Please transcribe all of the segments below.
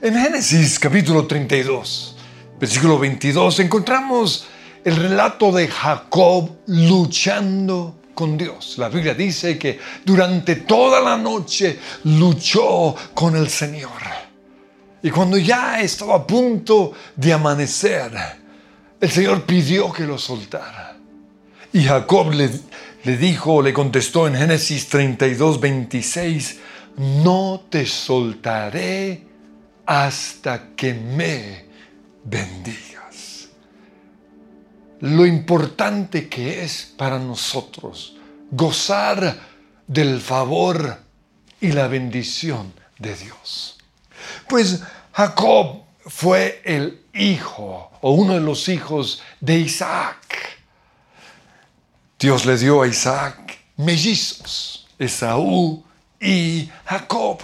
En Génesis capítulo 32, versículo 22, encontramos el relato de Jacob luchando con Dios. La Biblia dice que durante toda la noche luchó con el Señor. Y cuando ya estaba a punto de amanecer, el Señor pidió que lo soltara. Y Jacob le, le dijo, le contestó en Génesis 32, 26, no te soltaré hasta que me bendigas. Lo importante que es para nosotros gozar del favor y la bendición de Dios. Pues Jacob fue el hijo o uno de los hijos de Isaac. Dios le dio a Isaac mellizos, Esaú y Jacob.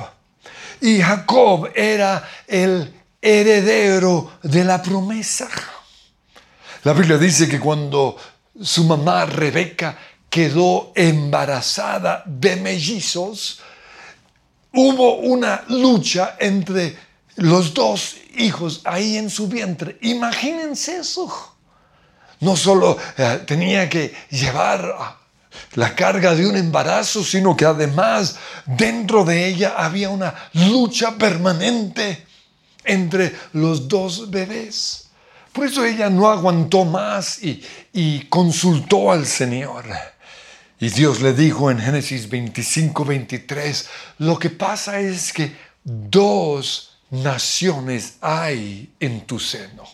Y Jacob era el heredero de la promesa. La Biblia dice que cuando su mamá Rebeca quedó embarazada de mellizos, hubo una lucha entre los dos hijos ahí en su vientre. Imagínense eso. No solo eh, tenía que llevar la carga de un embarazo, sino que además dentro de ella había una lucha permanente entre los dos bebés. Por eso ella no aguantó más y, y consultó al Señor. Y Dios le dijo en Génesis 25, 23, lo que pasa es que dos naciones hay en tu seno.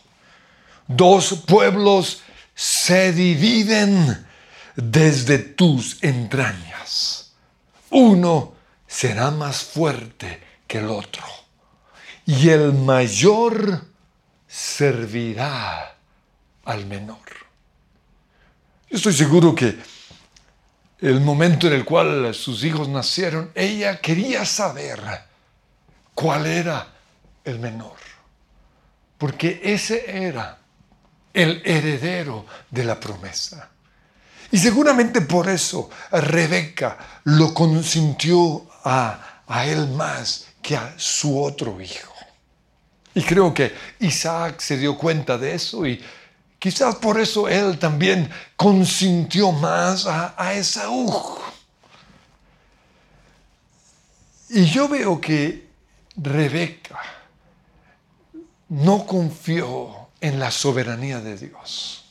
Dos pueblos se dividen desde tus entrañas. Uno será más fuerte que el otro y el mayor servirá al menor. Yo estoy seguro que el momento en el cual sus hijos nacieron, ella quería saber cuál era el menor, porque ese era el heredero de la promesa. Y seguramente por eso Rebeca lo consintió a, a él más que a su otro hijo. Y creo que Isaac se dio cuenta de eso y quizás por eso él también consintió más a, a Esaú. Y yo veo que Rebeca no confió en la soberanía de Dios.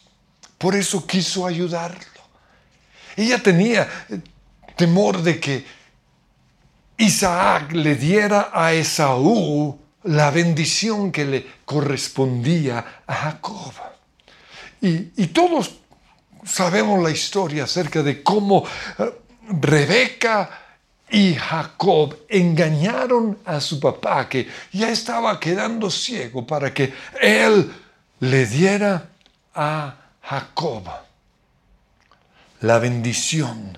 Por eso quiso ayudarlo. Ella tenía eh, temor de que Isaac le diera a Esaú la bendición que le correspondía a Jacob. Y, todos sabemos la historia acerca de cómo eh, Rebeca y Jacob engañaron a su papá que ya estaba quedando ciego para que él le diera a Jacob la bendición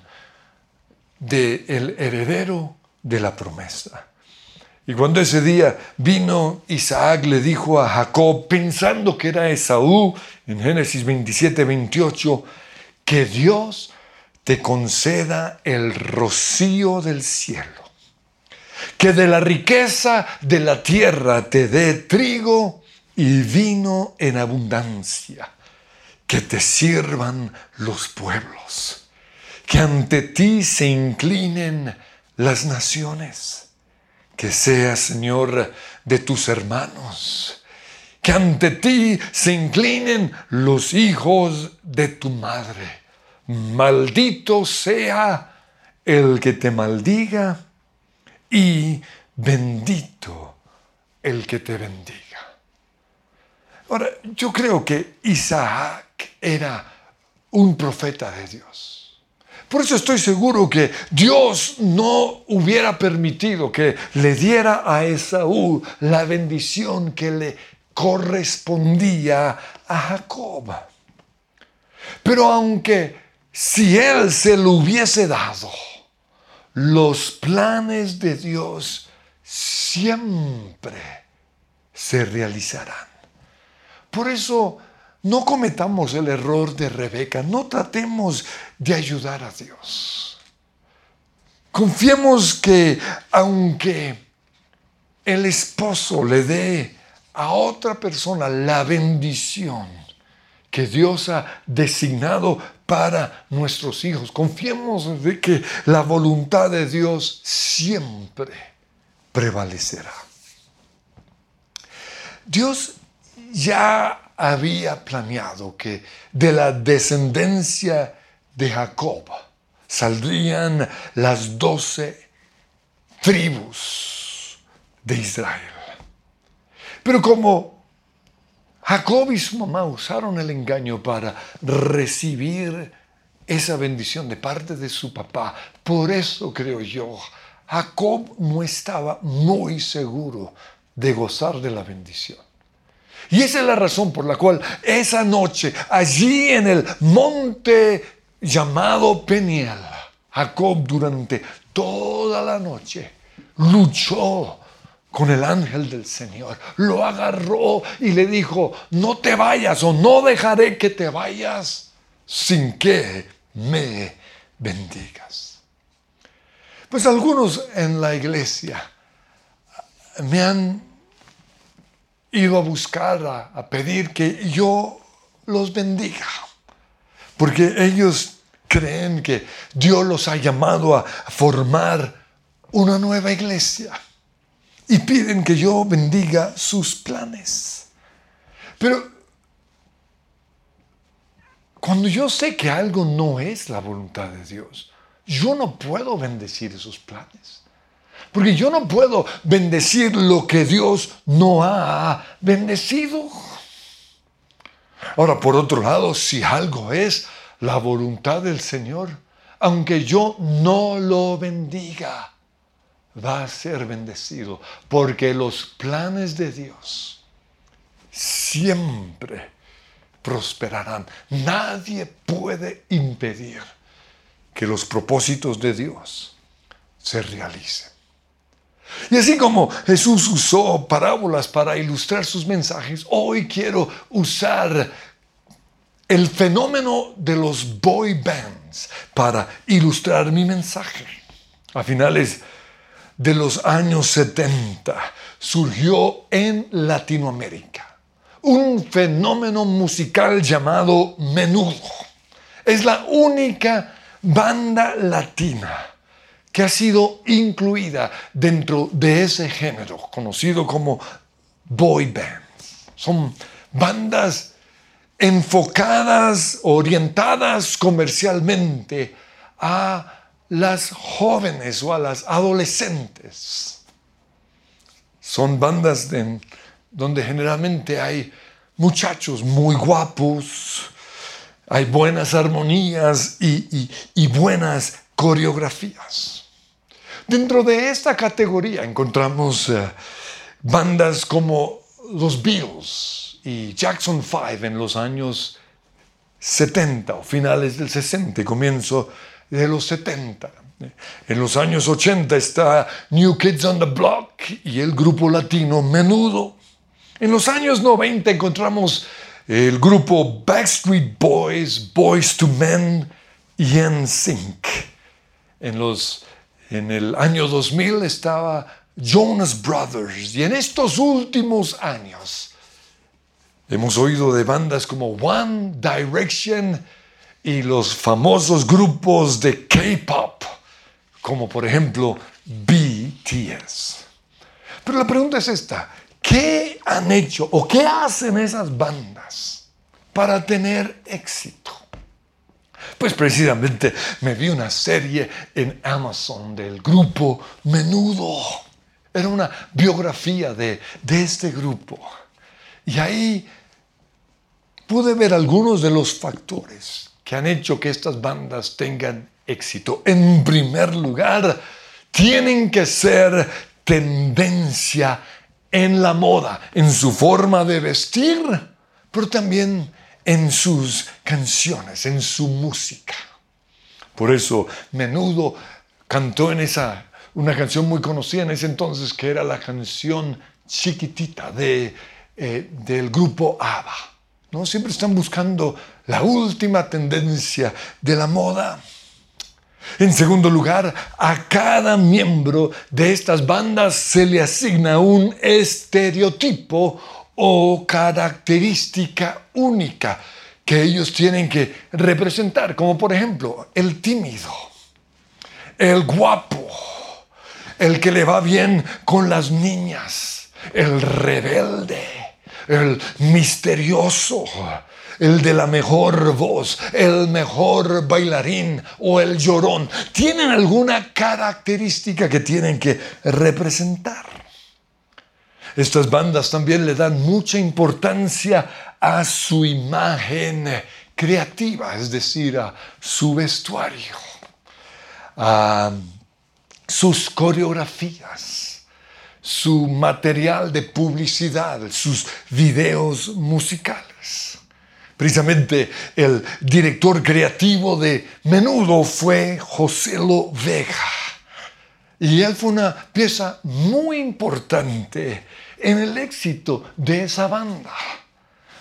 del heredero de la promesa. Y cuando ese día vino Isaac, le dijo a Jacob, pensando que era Esaú, en Génesis 27, 28, que Dios te conceda el rocío del cielo, que de la riqueza de la tierra te dé trigo y vino en abundancia que te sirvan los pueblos, que ante ti se inclinen las naciones, que seas Señor de tus hermanos, que ante ti se inclinen los hijos de tu madre. Maldito sea el que te maldiga y bendito el que te bendiga. Ahora, yo creo que Isaac era un profeta de Dios. Por eso estoy seguro que Dios no hubiera permitido que le diera a Esaú la bendición que le correspondía a Jacob. Pero aunque si él se lo hubiese dado, los planes de Dios siempre se realizarán. Por eso no cometamos el error de Rebeca, no tratemos de ayudar a Dios. Confiemos que aunque el esposo le dé a otra persona la bendición que Dios ha designado para nuestros hijos. Confiemos de que la voluntad de Dios siempre prevalecerá. Dios ya había planeado que de la descendencia de Jacob saldrían las doce tribus de Israel. Pero como Jacob y su mamá usaron el engaño para recibir esa bendición de parte de su papá, por eso creo yo, Jacob no estaba muy seguro de gozar de la bendición. Y esa es la razón por la cual esa noche, allí en el monte llamado Peniel, Jacob durante toda la noche luchó con el ángel del Señor. Lo agarró y le dijo, no te vayas o no dejaré que te vayas sin que me bendigas. Pues algunos en la iglesia me han ido a buscar, a, a pedir que yo los bendiga, porque ellos creen que Dios los ha llamado a formar una nueva iglesia y piden que yo bendiga sus planes. Pero cuando yo sé que algo no es la voluntad de Dios, yo no puedo bendecir esos planes. Porque yo no puedo bendecir lo que Dios no ha bendecido. Ahora, por otro lado, si algo es la voluntad del Señor, aunque yo no lo bendiga, va a ser bendecido, porque los planes de Dios siempre prosperarán. Nadie puede impedir que los propósitos de Dios se realicen. Y así como Jesús usó parábolas para ilustrar sus mensajes, hoy quiero usar el fenómeno de los boy bands para ilustrar mi mensaje. A finales de los años 70 surgió en Latinoamérica un fenómeno musical llamado menudo. Es la única banda latina que ha sido incluida dentro de ese género conocido como boy bands. Son bandas enfocadas, orientadas comercialmente a las jóvenes o a las adolescentes. Son bandas donde generalmente hay muchachos muy guapos, hay buenas armonías y, buenas coreografías. Dentro de esta categoría encontramos eh, bandas como los Beatles y Jackson 5 en los años 70 o finales del 60 comienzo de los 70. En los años 80 está New Kids on the Block y el grupo latino Menudo. En los años 90 encontramos el grupo Backstreet Boys, Boys to Men y NSYNC. En, en el año 2000 estaba Jonas Brothers y en estos últimos años hemos oído de bandas como One Direction, y los famosos grupos de K-pop, como por ejemplo BTS. Pero la pregunta es esta, ¿qué han hecho o qué hacen esas bandas para tener éxito? Pues precisamente me vi una serie en Amazon del grupo Menudo. Era una biografía de, de este grupo. Y ahí pude ver algunos de los factores que han hecho que estas bandas tengan éxito. En primer lugar, tienen que ser tendencia en la moda, en su forma de vestir, pero también en sus canciones, en su música. Por eso, menudo cantó en esa una canción muy conocida en ese entonces que era la canción chiquitita de, eh, del grupo ABBA. ¿no? Siempre están buscando la última tendencia de la moda. En segundo lugar, a cada miembro de estas bandas se le asigna un estereotipo o característica única que ellos tienen que representar, como por ejemplo el tímido, el guapo, el que le va bien con las niñas, el rebelde, el misterioso, el de la mejor voz, el mejor bailarín o el llorón, tienen alguna característica que tienen que representar. Estas bandas también le dan mucha importancia a su imagen creativa, es decir, a su vestuario, a sus coreografías, su material de publicidad, sus videos musicales. Precisamente el director creativo de Menudo fue José Lo Vega. Y él fue una pieza muy importante en el éxito de esa banda.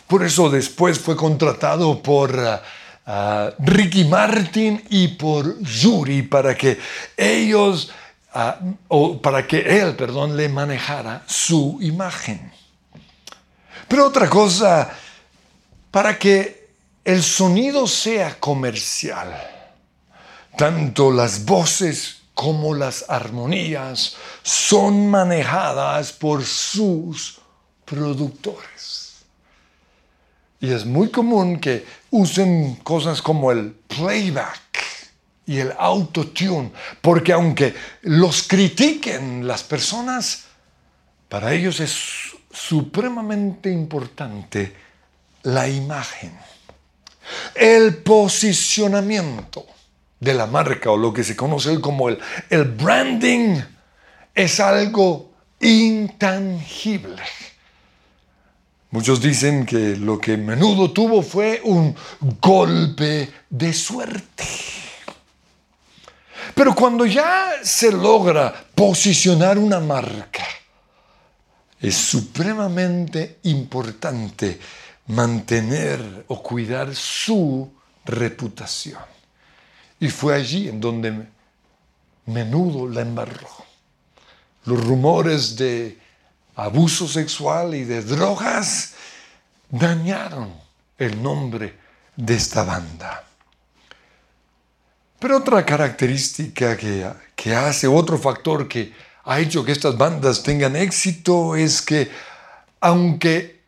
Por eso después fue contratado por uh, uh, Ricky Martin y por Yuri para que ellos, uh, o para que él, perdón, le manejara su imagen. Pero otra cosa para que el sonido sea comercial. Tanto las voces como las armonías son manejadas por sus productores. Y es muy común que usen cosas como el playback y el autotune, porque aunque los critiquen las personas, para ellos es supremamente importante la imagen, el posicionamiento de la marca o lo que se conoce como el, el branding es algo intangible. Muchos dicen que lo que menudo tuvo fue un golpe de suerte. Pero cuando ya se logra posicionar una marca, es supremamente importante mantener o cuidar su reputación. Y fue allí en donde menudo la embarró. Los rumores de abuso sexual y de drogas dañaron el nombre de esta banda. Pero otra característica que, que hace, otro factor que ha hecho que estas bandas tengan éxito es que aunque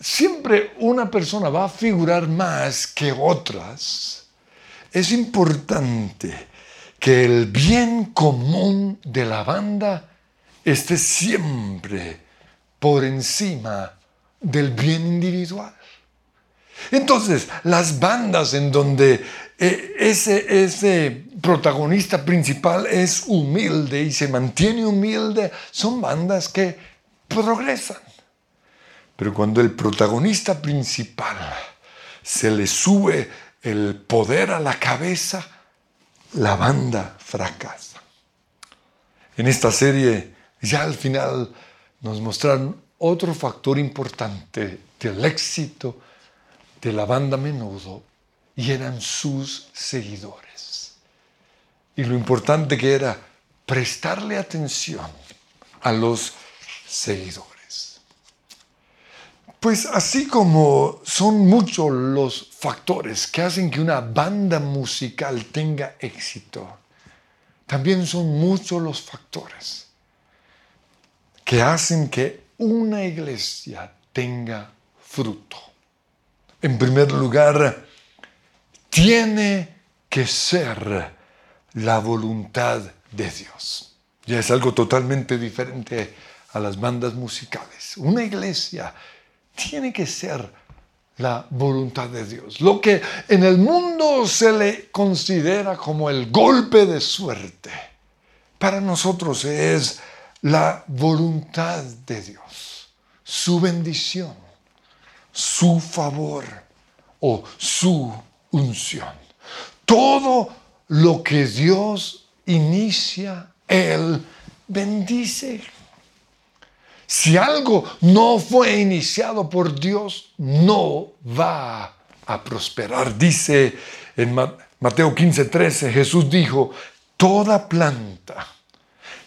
siempre una persona va a figurar más que otras, es importante que el bien común de la banda esté siempre por encima del bien individual. Entonces, las bandas en donde eh, ese, ese protagonista principal es humilde y se mantiene humilde, son bandas que progresan. Pero cuando el protagonista principal se le sube el poder a la cabeza, la banda fracasa. En esta serie ya al final nos mostraron otro factor importante del éxito de la banda Menudo y eran sus seguidores. Y lo importante que era prestarle atención a los seguidores. Pues así como son muchos los factores que hacen que una banda musical tenga éxito, también son muchos los factores que hacen que una iglesia tenga fruto. En primer lugar, tiene que ser la voluntad de Dios. Ya es algo totalmente diferente a las bandas musicales. Una iglesia tiene que ser la voluntad de Dios. Lo que en el mundo se le considera como el golpe de suerte, para nosotros es la voluntad de Dios, su bendición, su favor o su unción. Todo lo que Dios inicia, Él bendice. Si algo no fue iniciado por Dios, no va a prosperar. Dice en Mateo 15, 13, Jesús dijo, toda planta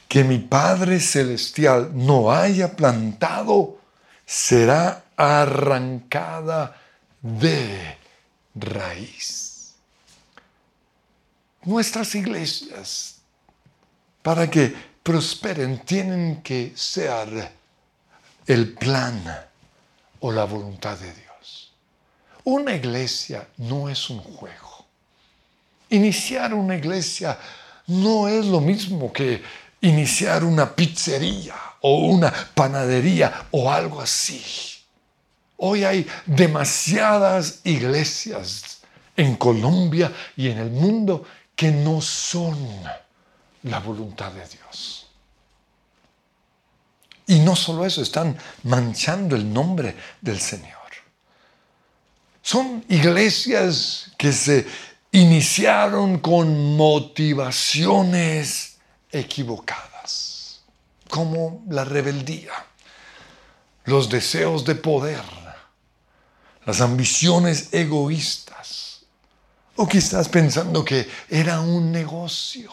que mi Padre Celestial no haya plantado será arrancada de raíz. Nuestras iglesias, para que prosperen, tienen que ser el plan o la voluntad de Dios. Una iglesia no es un juego. Iniciar una iglesia no es lo mismo que iniciar una pizzería o una panadería o algo así. Hoy hay demasiadas iglesias en Colombia y en el mundo que no son la voluntad de Dios. Y no solo eso, están manchando el nombre del Señor. Son iglesias que se iniciaron con motivaciones equivocadas, como la rebeldía, los deseos de poder, las ambiciones egoístas, o quizás pensando que era un negocio.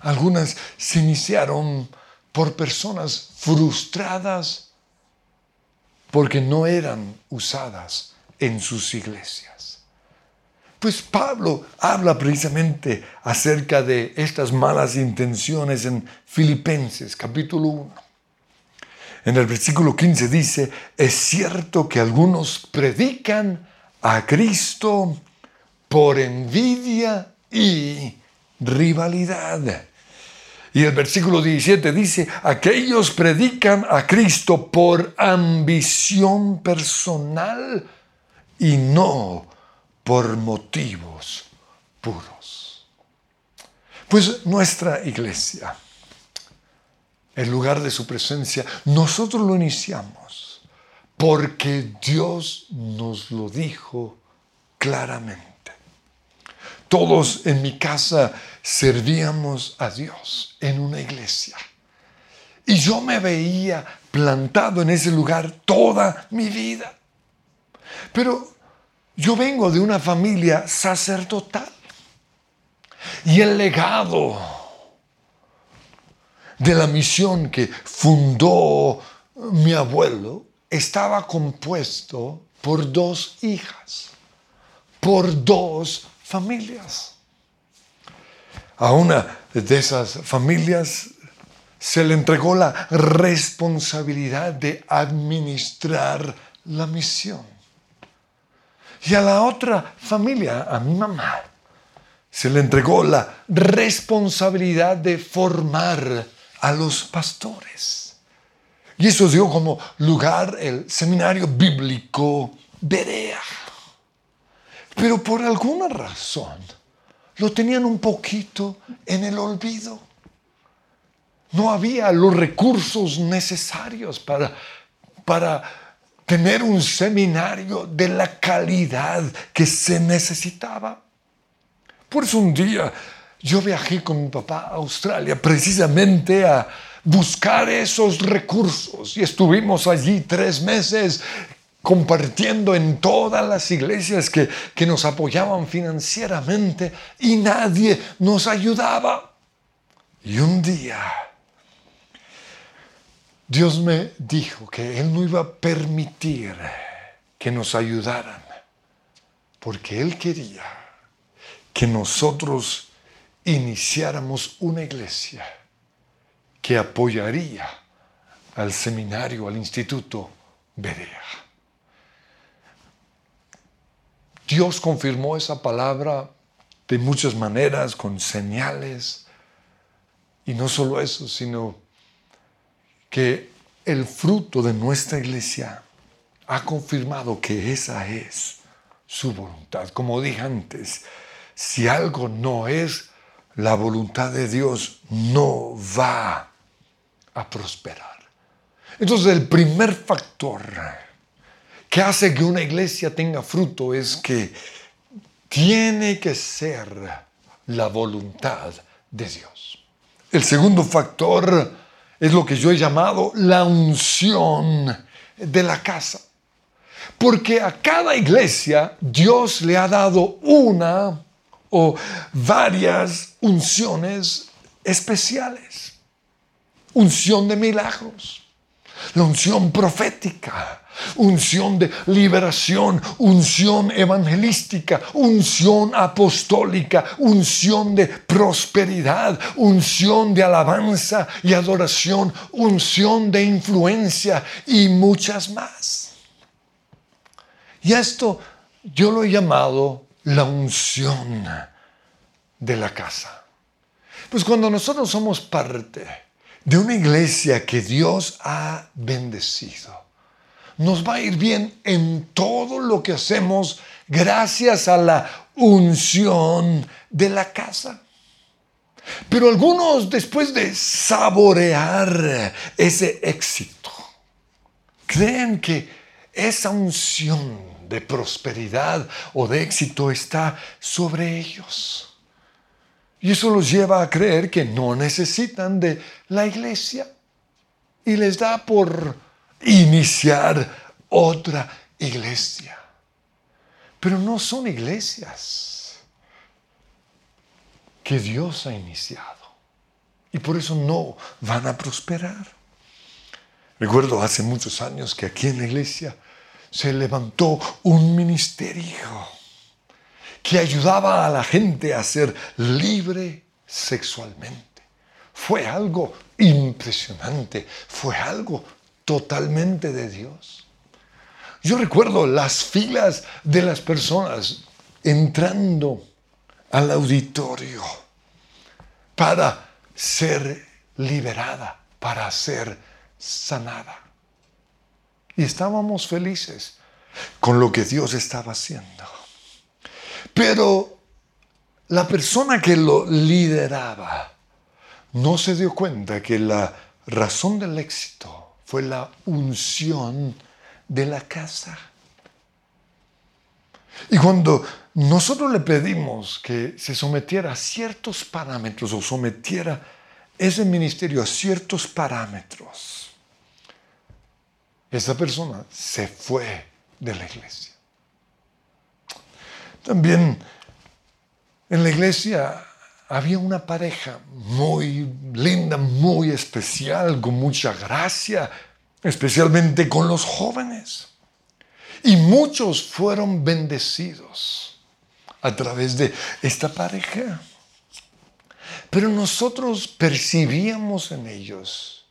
Algunas se iniciaron por personas frustradas porque no eran usadas en sus iglesias. Pues Pablo habla precisamente acerca de estas malas intenciones en Filipenses capítulo 1. En el versículo 15 dice, es cierto que algunos predican a Cristo por envidia y rivalidad. Y el versículo 17 dice, aquellos predican a Cristo por ambición personal y no por motivos puros. Pues nuestra iglesia el lugar de su presencia, nosotros lo iniciamos porque Dios nos lo dijo claramente. Todos en mi casa servíamos a Dios en una iglesia. Y yo me veía plantado en ese lugar toda mi vida. Pero yo vengo de una familia sacerdotal. Y el legado de la misión que fundó mi abuelo estaba compuesto por dos hijas, por dos familias. A una de esas familias se le entregó la responsabilidad de administrar la misión. Y a la otra familia, a mi mamá, se le entregó la responsabilidad de formar a los pastores. Y eso dio como lugar el seminario bíblico Berea. Pero por alguna razón lo tenían un poquito en el olvido. No había los recursos necesarios para, para tener un seminario de la calidad que se necesitaba. Por eso un día yo viajé con mi papá a Australia precisamente a buscar esos recursos y estuvimos allí tres meses compartiendo en todas las iglesias que, que nos apoyaban financieramente y nadie nos ayudaba. Y un día Dios me dijo que Él no iba a permitir que nos ayudaran, porque Él quería que nosotros iniciáramos una iglesia que apoyaría al seminario, al instituto Berea. Dios confirmó esa palabra de muchas maneras, con señales, y no solo eso, sino que el fruto de nuestra iglesia ha confirmado que esa es su voluntad. Como dije antes, si algo no es la voluntad de Dios no va a prosperar. Entonces el primer factor que hace que una iglesia tenga fruto es que tiene que ser la voluntad de Dios. El segundo factor es lo que yo he llamado la unción de la casa. Porque a cada iglesia Dios le ha dado una o varias unciones especiales. Unción de milagros, la unción profética, unción de liberación, unción evangelística, unción apostólica, unción de prosperidad, unción de alabanza y adoración, unción de influencia y muchas más. Y esto yo lo he llamado la unción de la casa. Pues cuando nosotros somos parte de una iglesia que Dios ha bendecido, nos va a ir bien en todo lo que hacemos gracias a la unción de la casa. Pero algunos, después de saborear ese éxito, creen que esa unción de prosperidad o de éxito está sobre ellos. Y eso los lleva a creer que no necesitan de la iglesia. Y les da por iniciar otra iglesia. Pero no son iglesias que Dios ha iniciado. Y por eso no van a prosperar. Recuerdo hace muchos años que aquí en la iglesia se levantó un ministerio que ayudaba a la gente a ser libre sexualmente. Fue algo impresionante, fue algo totalmente de Dios. Yo recuerdo las filas de las personas entrando al auditorio para ser liberada, para ser sanada. Y estábamos felices con lo que Dios estaba haciendo. Pero la persona que lo lideraba no se dio cuenta que la razón del éxito fue la unción de la casa. Y cuando nosotros le pedimos que se sometiera a ciertos parámetros o sometiera ese ministerio a ciertos parámetros, esa persona se fue de la iglesia. También en la iglesia había una pareja muy linda, muy especial, con mucha gracia, especialmente con los jóvenes. Y muchos fueron bendecidos a través de esta pareja. Pero nosotros percibíamos en ellos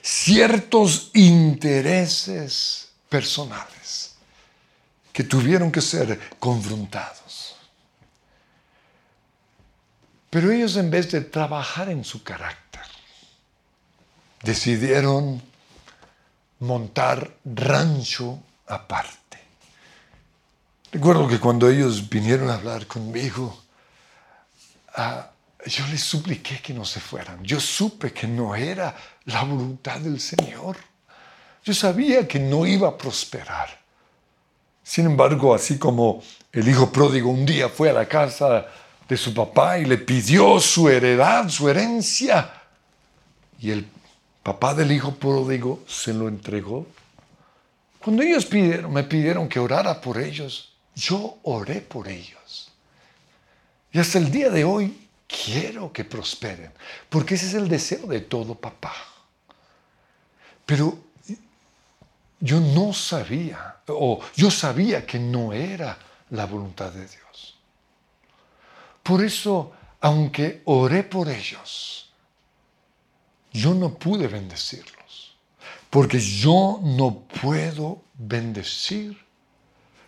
ciertos intereses personales que tuvieron que ser confrontados. Pero ellos en vez de trabajar en su carácter, decidieron montar rancho aparte. Recuerdo que cuando ellos vinieron a hablar conmigo, ah, yo les supliqué que no se fueran. Yo supe que no era la voluntad del Señor. Yo sabía que no iba a prosperar. Sin embargo, así como el hijo pródigo un día fue a la casa de su papá y le pidió su heredad, su herencia, y el papá del hijo pródigo se lo entregó. Cuando ellos me pidieron que orara por ellos, yo oré por ellos. Y hasta el día de hoy quiero que prosperen, porque ese es el deseo de todo papá. Pero yo no sabía, o yo sabía que no era la voluntad de Dios. Por eso, aunque oré por ellos, yo no pude bendecirlos, porque yo no puedo bendecir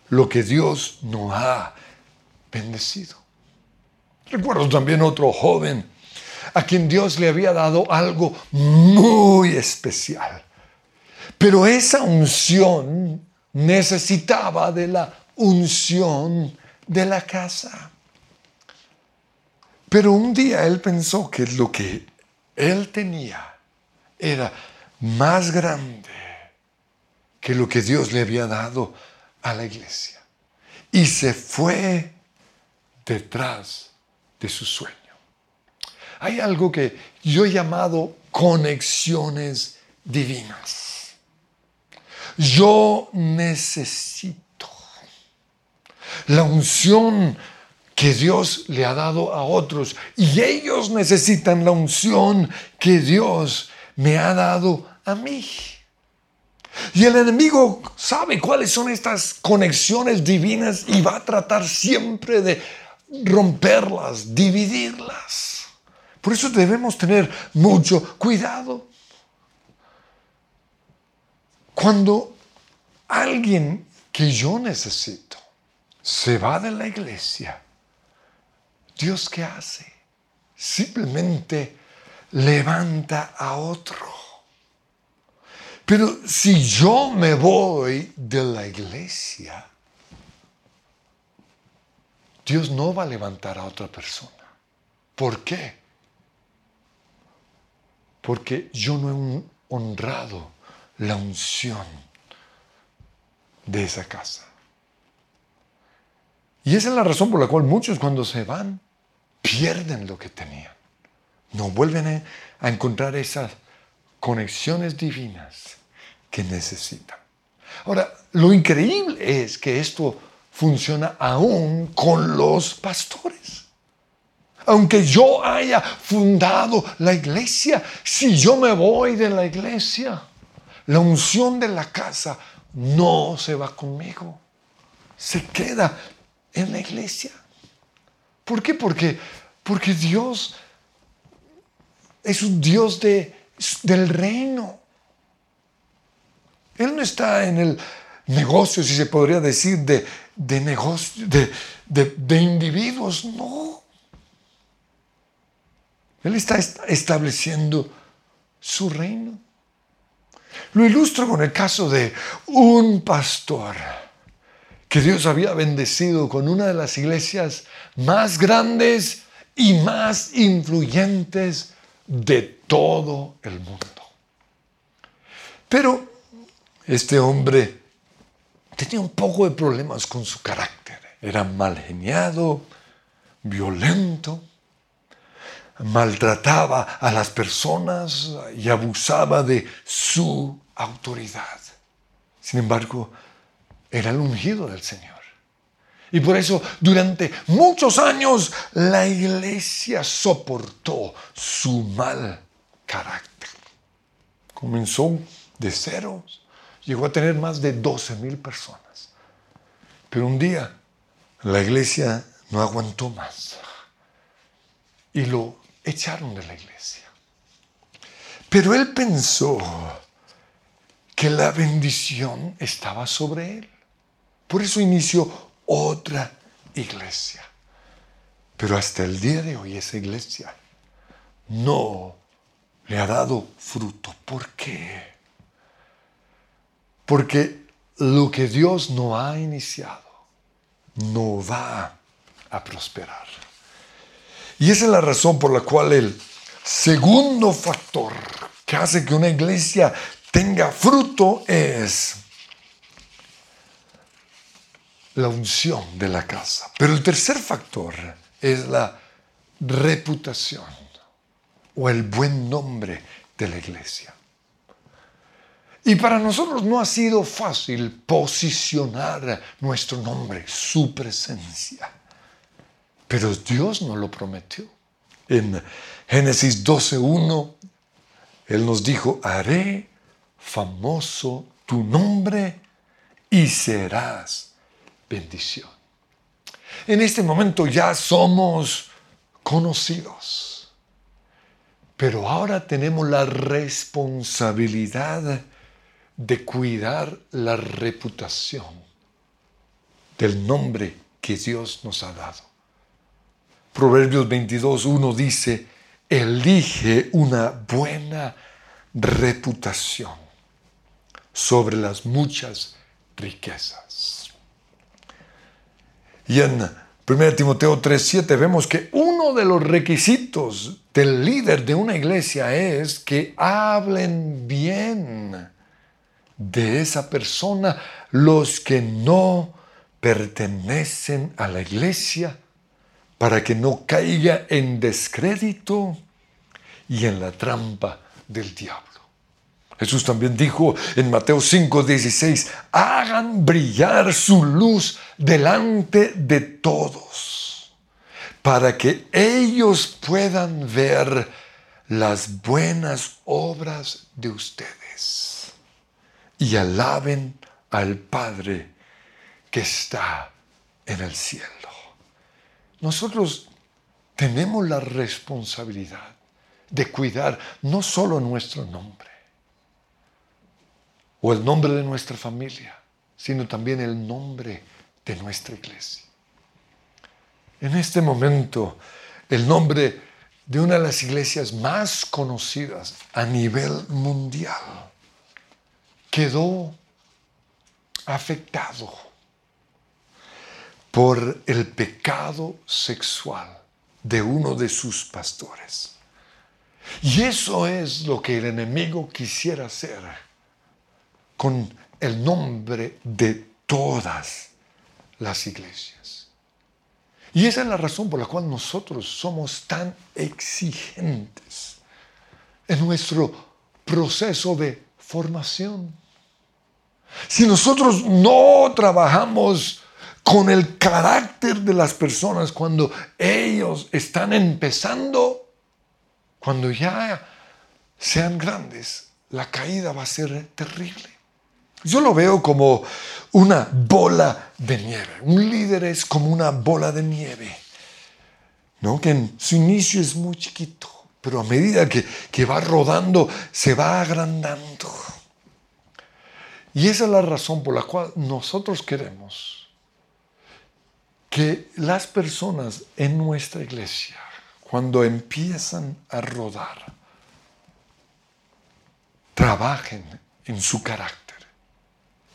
lo que Dios no ha bendecido. Recuerdo también otro joven a quien Dios le había dado algo muy especial. Pero esa unción necesitaba de la unción de la casa. Pero un día él pensó que lo que él tenía era más grande que lo que Dios le había dado a la iglesia. Y se fue detrás de su sueño. Hay algo que yo he llamado conexiones divinas. Yo necesito la unción que Dios le ha dado a otros y ellos necesitan la unción que Dios me ha dado a mí. Y el enemigo sabe cuáles son estas conexiones divinas y va a tratar siempre de romperlas, dividirlas. Por eso debemos tener mucho cuidado. Cuando alguien que yo necesito se va de la iglesia, Dios qué hace? Simplemente levanta a otro. Pero si yo me voy de la iglesia, Dios no va a levantar a otra persona. ¿Por qué? Porque yo no he honrado la unción de esa casa. Y esa es la razón por la cual muchos cuando se van pierden lo que tenían. No vuelven a encontrar esas conexiones divinas que necesitan. Ahora, lo increíble es que esto funciona aún con los pastores. Aunque yo haya fundado la iglesia, si yo me voy de la iglesia, la unción de la casa no se va conmigo. Se queda en la iglesia. ¿Por qué? Porque, porque Dios es un Dios de, del reino. Él no está en el negocio, si se podría decir, de, de negocio, de, de individuos, no. Él está estableciendo su reino. Lo ilustro con el caso de un pastor que Dios había bendecido con una de las iglesias más grandes y más influyentes de todo el mundo. Pero este hombre tenía un poco de problemas con su carácter. Era mal geniado, violento, maltrataba a las personas y abusaba de su autoridad. Sin embargo, era el ungido del Señor. Y por eso durante muchos años la iglesia soportó su mal carácter. Comenzó de ceros, llegó a tener más de 12 mil personas. Pero un día la iglesia no aguantó más y lo echaron de la iglesia. Pero él pensó que la bendición estaba sobre él. Por eso inició otra iglesia. Pero hasta el día de hoy esa iglesia no le ha dado fruto. ¿Por qué? Porque lo que Dios no ha iniciado no va a prosperar. Y esa es la razón por la cual el segundo factor que hace que una iglesia tenga fruto es la unción de la casa. Pero el tercer factor es la reputación o el buen nombre de la iglesia. Y para nosotros no ha sido fácil posicionar nuestro nombre, su presencia. Pero Dios nos lo prometió. En Génesis 12.1, Él nos dijo, haré famoso tu nombre y serás bendición. En este momento ya somos conocidos, pero ahora tenemos la responsabilidad de cuidar la reputación del nombre que Dios nos ha dado. Proverbios 22, 1 dice, elige una buena reputación sobre las muchas riquezas. Y en 1 Timoteo 3:7 vemos que uno de los requisitos del líder de una iglesia es que hablen bien de esa persona los que no pertenecen a la iglesia para que no caiga en descrédito y en la trampa del diablo. Jesús también dijo en Mateo 5, 16, hagan brillar su luz delante de todos, para que ellos puedan ver las buenas obras de ustedes y alaben al Padre que está en el cielo. Nosotros tenemos la responsabilidad de cuidar no solo nuestro nombre o el nombre de nuestra familia, sino también el nombre de nuestra iglesia. En este momento, el nombre de una de las iglesias más conocidas a nivel mundial quedó afectado por el pecado sexual de uno de sus pastores. Y eso es lo que el enemigo quisiera hacer con el nombre de todas las iglesias. Y esa es la razón por la cual nosotros somos tan exigentes en nuestro proceso de formación. Si nosotros no trabajamos con el carácter de las personas cuando ellos están empezando, cuando ya sean grandes, la caída va a ser terrible. Yo lo veo como una bola de nieve. Un líder es como una bola de nieve, ¿no? que en su inicio es muy chiquito, pero a medida que, que va rodando se va agrandando. Y esa es la razón por la cual nosotros queremos que las personas en nuestra iglesia, cuando empiezan a rodar, trabajen en su carácter,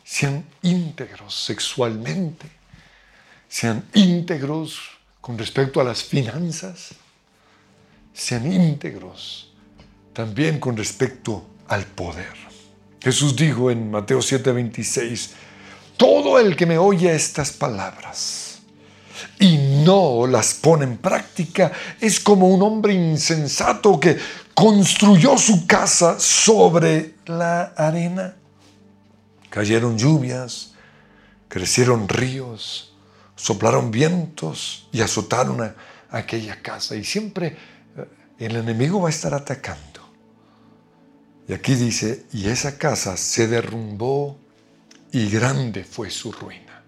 sean íntegros sexualmente, sean íntegros con respecto a las finanzas, sean íntegros también con respecto al poder. Jesús dijo en Mateo 7:26, todo el que me oye estas palabras, y no las pone en práctica, es como un hombre insensato que construyó su casa sobre la arena. Cayeron lluvias, crecieron ríos, soplaron vientos y azotaron aquella casa. Y siempre eh, el enemigo va a estar atacando. Y aquí dice, y esa casa se derrumbó y grande fue su ruina.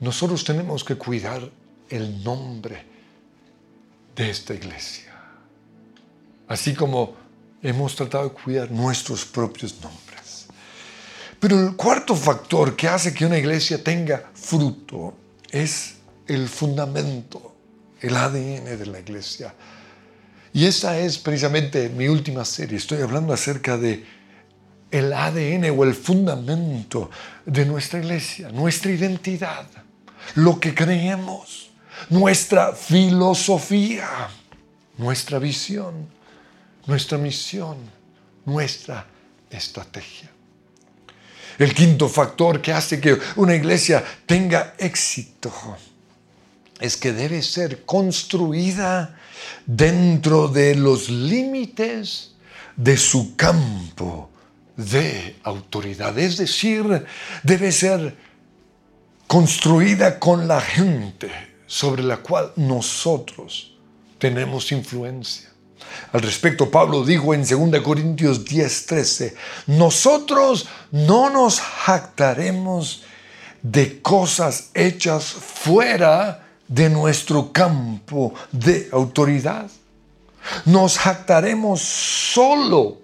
Nosotros tenemos que cuidar el nombre de esta iglesia, así como hemos tratado de cuidar nuestros propios nombres. Pero el cuarto factor que hace que una iglesia tenga fruto es el fundamento, el ADN de la iglesia. Y esa es precisamente mi última serie. Estoy hablando acerca de el ADN o el fundamento de nuestra iglesia, nuestra identidad lo que creemos, nuestra filosofía, nuestra visión, nuestra misión, nuestra estrategia. El quinto factor que hace que una iglesia tenga éxito es que debe ser construida dentro de los límites de su campo de autoridad. Es decir, debe ser construida con la gente sobre la cual nosotros tenemos influencia. Al respecto, Pablo dijo en 2 Corintios 10:13, nosotros no nos jactaremos de cosas hechas fuera de nuestro campo de autoridad. Nos jactaremos solo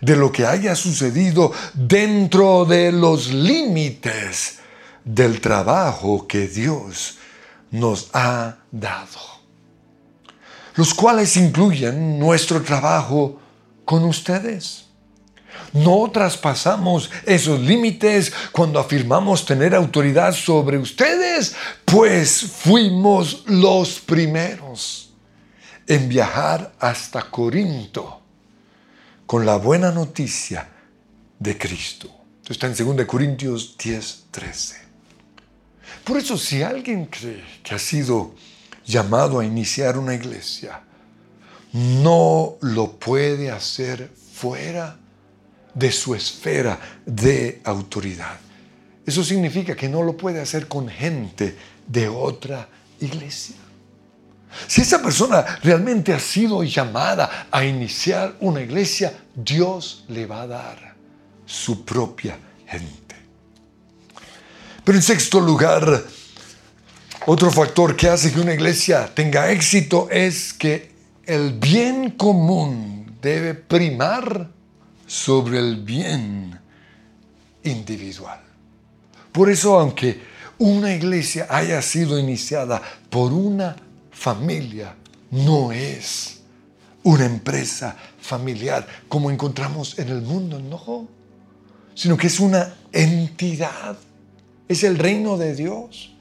de lo que haya sucedido dentro de los límites del trabajo que Dios nos ha dado, los cuales incluyen nuestro trabajo con ustedes. No traspasamos esos límites cuando afirmamos tener autoridad sobre ustedes, pues fuimos los primeros en viajar hasta Corinto con la buena noticia de Cristo. Esto está en 2 Corintios 10, 13. Por eso si alguien cree que ha sido llamado a iniciar una iglesia, no lo puede hacer fuera de su esfera de autoridad. Eso significa que no lo puede hacer con gente de otra iglesia. Si esa persona realmente ha sido llamada a iniciar una iglesia, Dios le va a dar su propia gente. Pero en sexto lugar, otro factor que hace que una iglesia tenga éxito es que el bien común debe primar sobre el bien individual. Por eso, aunque una iglesia haya sido iniciada por una familia, no es una empresa familiar como encontramos en el mundo, no, sino que es una entidad, es el reino de Dios,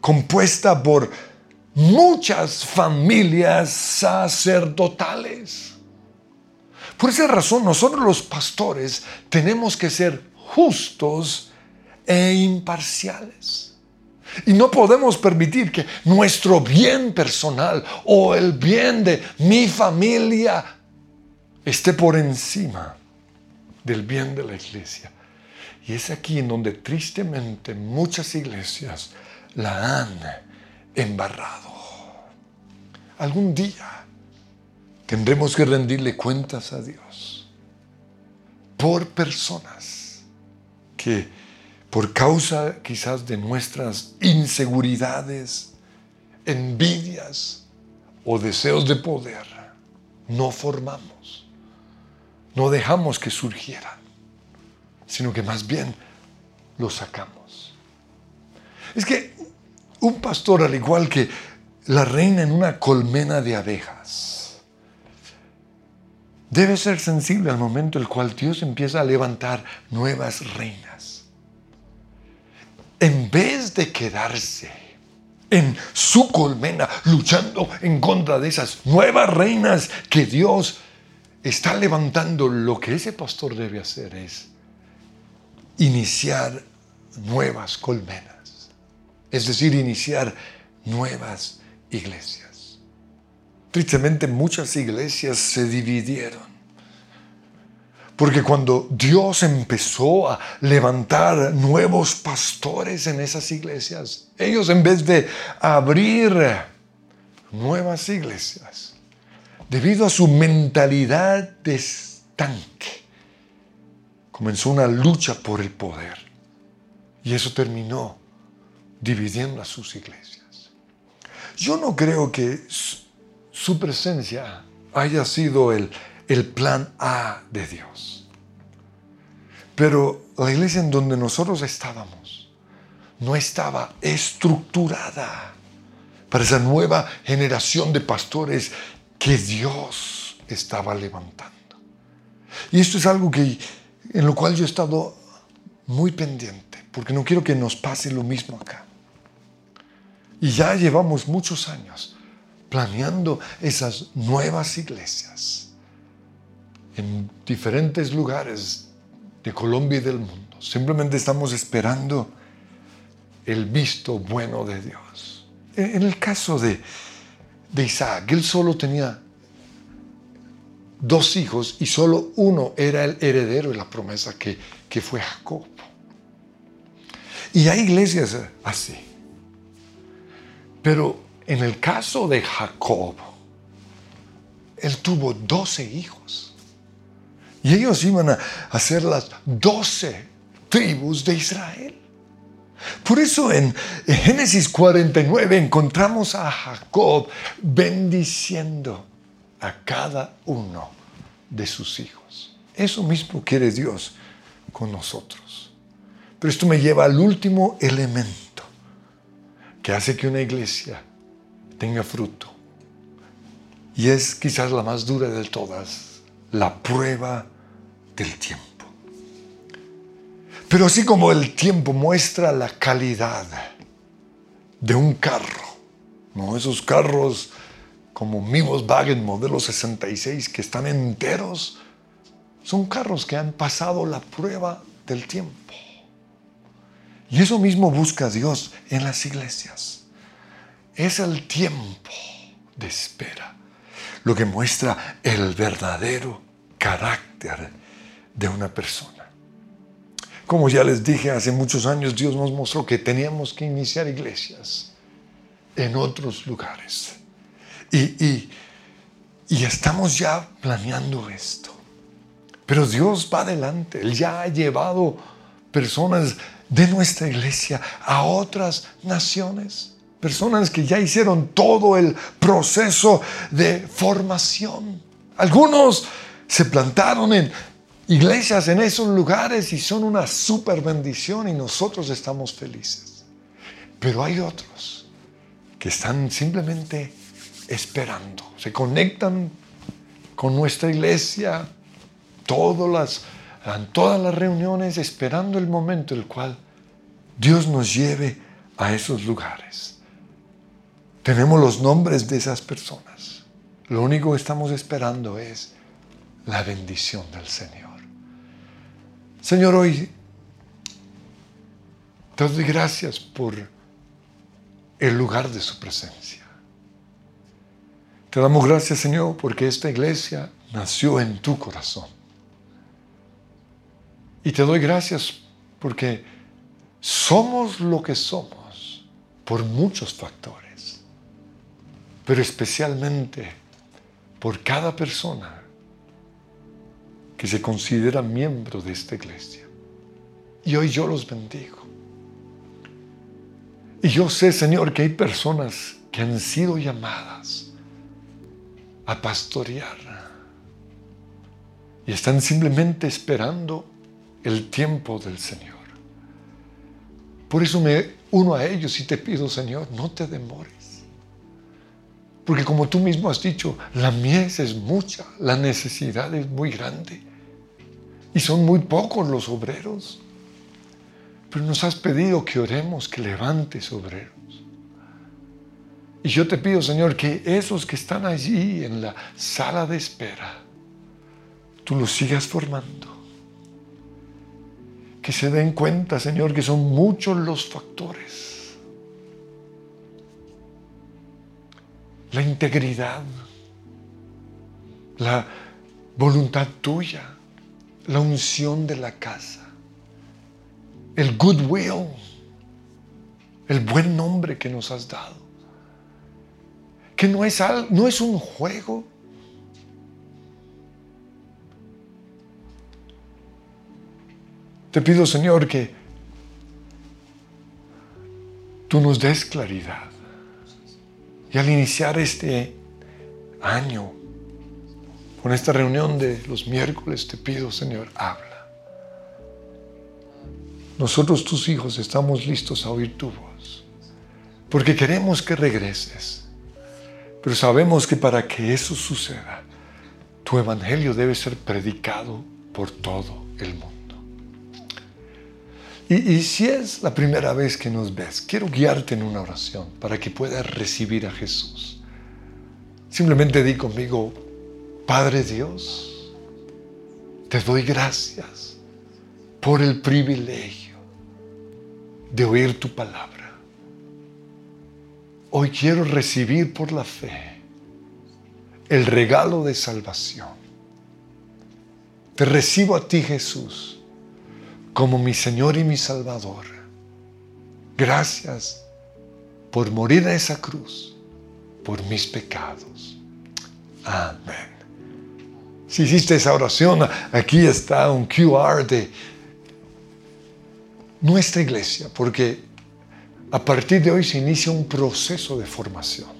compuesta por muchas familias sacerdotales. Por esa razón nosotros los pastores tenemos que ser justos e imparciales. Y no podemos permitir que nuestro bien personal o el bien de mi familia esté por encima del bien de la iglesia. Y es aquí en donde tristemente muchas iglesias la han embarrado. Algún día tendremos que rendirle cuentas a Dios por personas que por causa quizás de nuestras inseguridades, envidias o deseos de poder, no formamos, no dejamos que surgieran, sino que más bien los sacamos. Es que un pastor, al igual que la reina en una colmena de abejas, debe ser sensible al momento en el cual Dios empieza a levantar nuevas reinas. En vez de quedarse en su colmena luchando en contra de esas nuevas reinas que Dios está levantando, lo que ese pastor debe hacer es iniciar nuevas colmenas, es decir, iniciar nuevas iglesias. Tristemente muchas iglesias se dividieron. Porque cuando Dios empezó a levantar nuevos pastores en esas iglesias, ellos en vez de abrir nuevas iglesias, debido a su mentalidad de estanque, comenzó una lucha por el poder. Y eso terminó dividiendo a sus iglesias. Yo no creo que su presencia haya sido el, el plan A de Dios. Pero la iglesia en donde nosotros estábamos no estaba estructurada para esa nueva generación de pastores que Dios estaba levantando. Y esto es algo que, en lo cual yo he estado muy pendiente, porque no quiero que nos pase lo mismo acá. Y ya llevamos muchos años planeando esas nuevas iglesias en diferentes lugares de Colombia y del mundo. Simplemente estamos esperando el visto bueno de Dios. En el caso de, de Isaac, él solo tenía dos hijos y solo uno era el heredero de la promesa que, que fue Jacob. Y hay iglesias así. Pero en el caso de Jacob, él tuvo doce hijos. Y ellos iban a ser las doce tribus de Israel. Por eso en Génesis 49 encontramos a Jacob bendiciendo a cada uno de sus hijos. Eso mismo quiere Dios con nosotros. Pero esto me lleva al último elemento que hace que una iglesia tenga fruto. Y es quizás la más dura de todas, la prueba del tiempo. Pero así como el tiempo muestra la calidad de un carro, ¿no? esos carros como mi Volkswagen modelo 66 que están enteros, son carros que han pasado la prueba del tiempo. Y eso mismo busca Dios en las iglesias. Es el tiempo de espera lo que muestra el verdadero carácter de una persona. Como ya les dije, hace muchos años Dios nos mostró que teníamos que iniciar iglesias en otros lugares. Y, y, estamos ya planeando esto. Pero Dios va adelante. Él ya ha llevado personas de nuestra iglesia a otras naciones. Personas que ya hicieron todo el proceso de formación. Algunos se plantaron en iglesias en esos lugares y son una super bendición y nosotros estamos felices. Pero hay otros que están simplemente esperando, se conectan con nuestra iglesia todas las, todas las reuniones esperando el momento en el cual Dios nos lleve a esos lugares. Tenemos los nombres de esas personas. Lo único que estamos esperando es la bendición del Señor. Señor, hoy te doy gracias por el lugar de su presencia. Te damos gracias, Señor, porque esta iglesia nació en tu corazón. Y te doy gracias porque somos lo que somos por muchos factores, pero especialmente por cada persona que se considera miembro de esta iglesia. Y hoy yo los bendigo. Y yo sé, Señor, que hay personas que han sido llamadas a pastorear y están simplemente esperando el tiempo del Señor. Por eso me uno a ellos y te pido, Señor, no te demores. Porque como tú mismo has dicho, la mies es mucha, la necesidad es muy grande. Y son muy pocos los obreros. Pero nos has pedido que oremos, que levantes obreros. Y yo te pido, Señor, que esos que están allí en la sala de espera, tú los sigas formando. Que se den cuenta, Señor, que son muchos los factores la integridad, la voluntad tuya, la unción de la casa, el goodwill, el buen nombre que nos has dado. Que no es, no es un juego. Te pido, Señor, que tú nos des claridad y al iniciar este año, con esta reunión de los miércoles, te pido, Señor, habla. Nosotros, tus hijos, estamos listos a oír tu voz, porque queremos que regreses. Pero sabemos que para que eso suceda, tu evangelio debe ser predicado por todo el mundo. Y, si es la primera vez que nos ves, quiero guiarte en una oración para que puedas recibir a Jesús. Simplemente di conmigo, Padre Dios, te doy gracias por el privilegio de oír tu palabra. Hoy quiero recibir por la fe el regalo de salvación. Te recibo a ti, Jesús como mi Señor y mi Salvador. Gracias por morir a esa cruz por mis pecados. Amén. Si hiciste esa oración, aquí está un QR de nuestra iglesia, porque a partir de hoy se inicia un proceso de formación.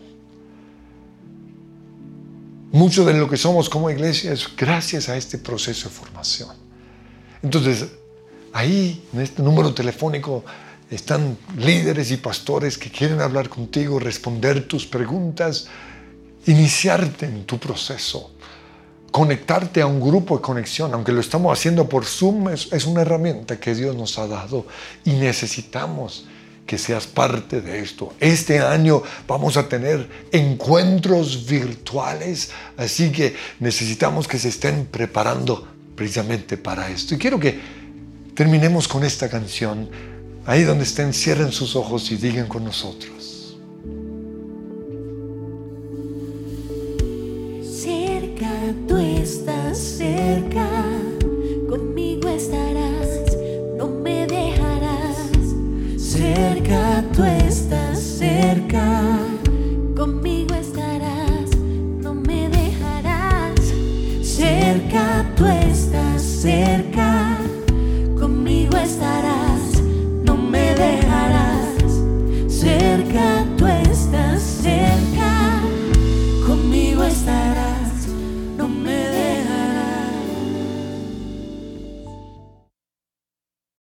Mucho de lo que somos como iglesia es gracias a este proceso de formación. Entonces, Ahí, en este número telefónico, están líderes y pastores que quieren hablar contigo, responder tus preguntas, iniciarte en tu proceso, conectarte a un grupo de conexión, aunque lo estamos haciendo por Zoom, es, una herramienta que Dios nos ha dado y necesitamos que seas parte de esto. Este año vamos a tener encuentros virtuales, así que necesitamos que se estén preparando precisamente para esto. Y quiero que Terminemos con esta canción. Ahí donde estén, cierren sus ojos y digan con nosotros. Cerca, tú estás cerca. cerca, tú estás cerca. Conmigo estarás, no me dejarás. Cerca, tú estás cerca. Conmigo estarás.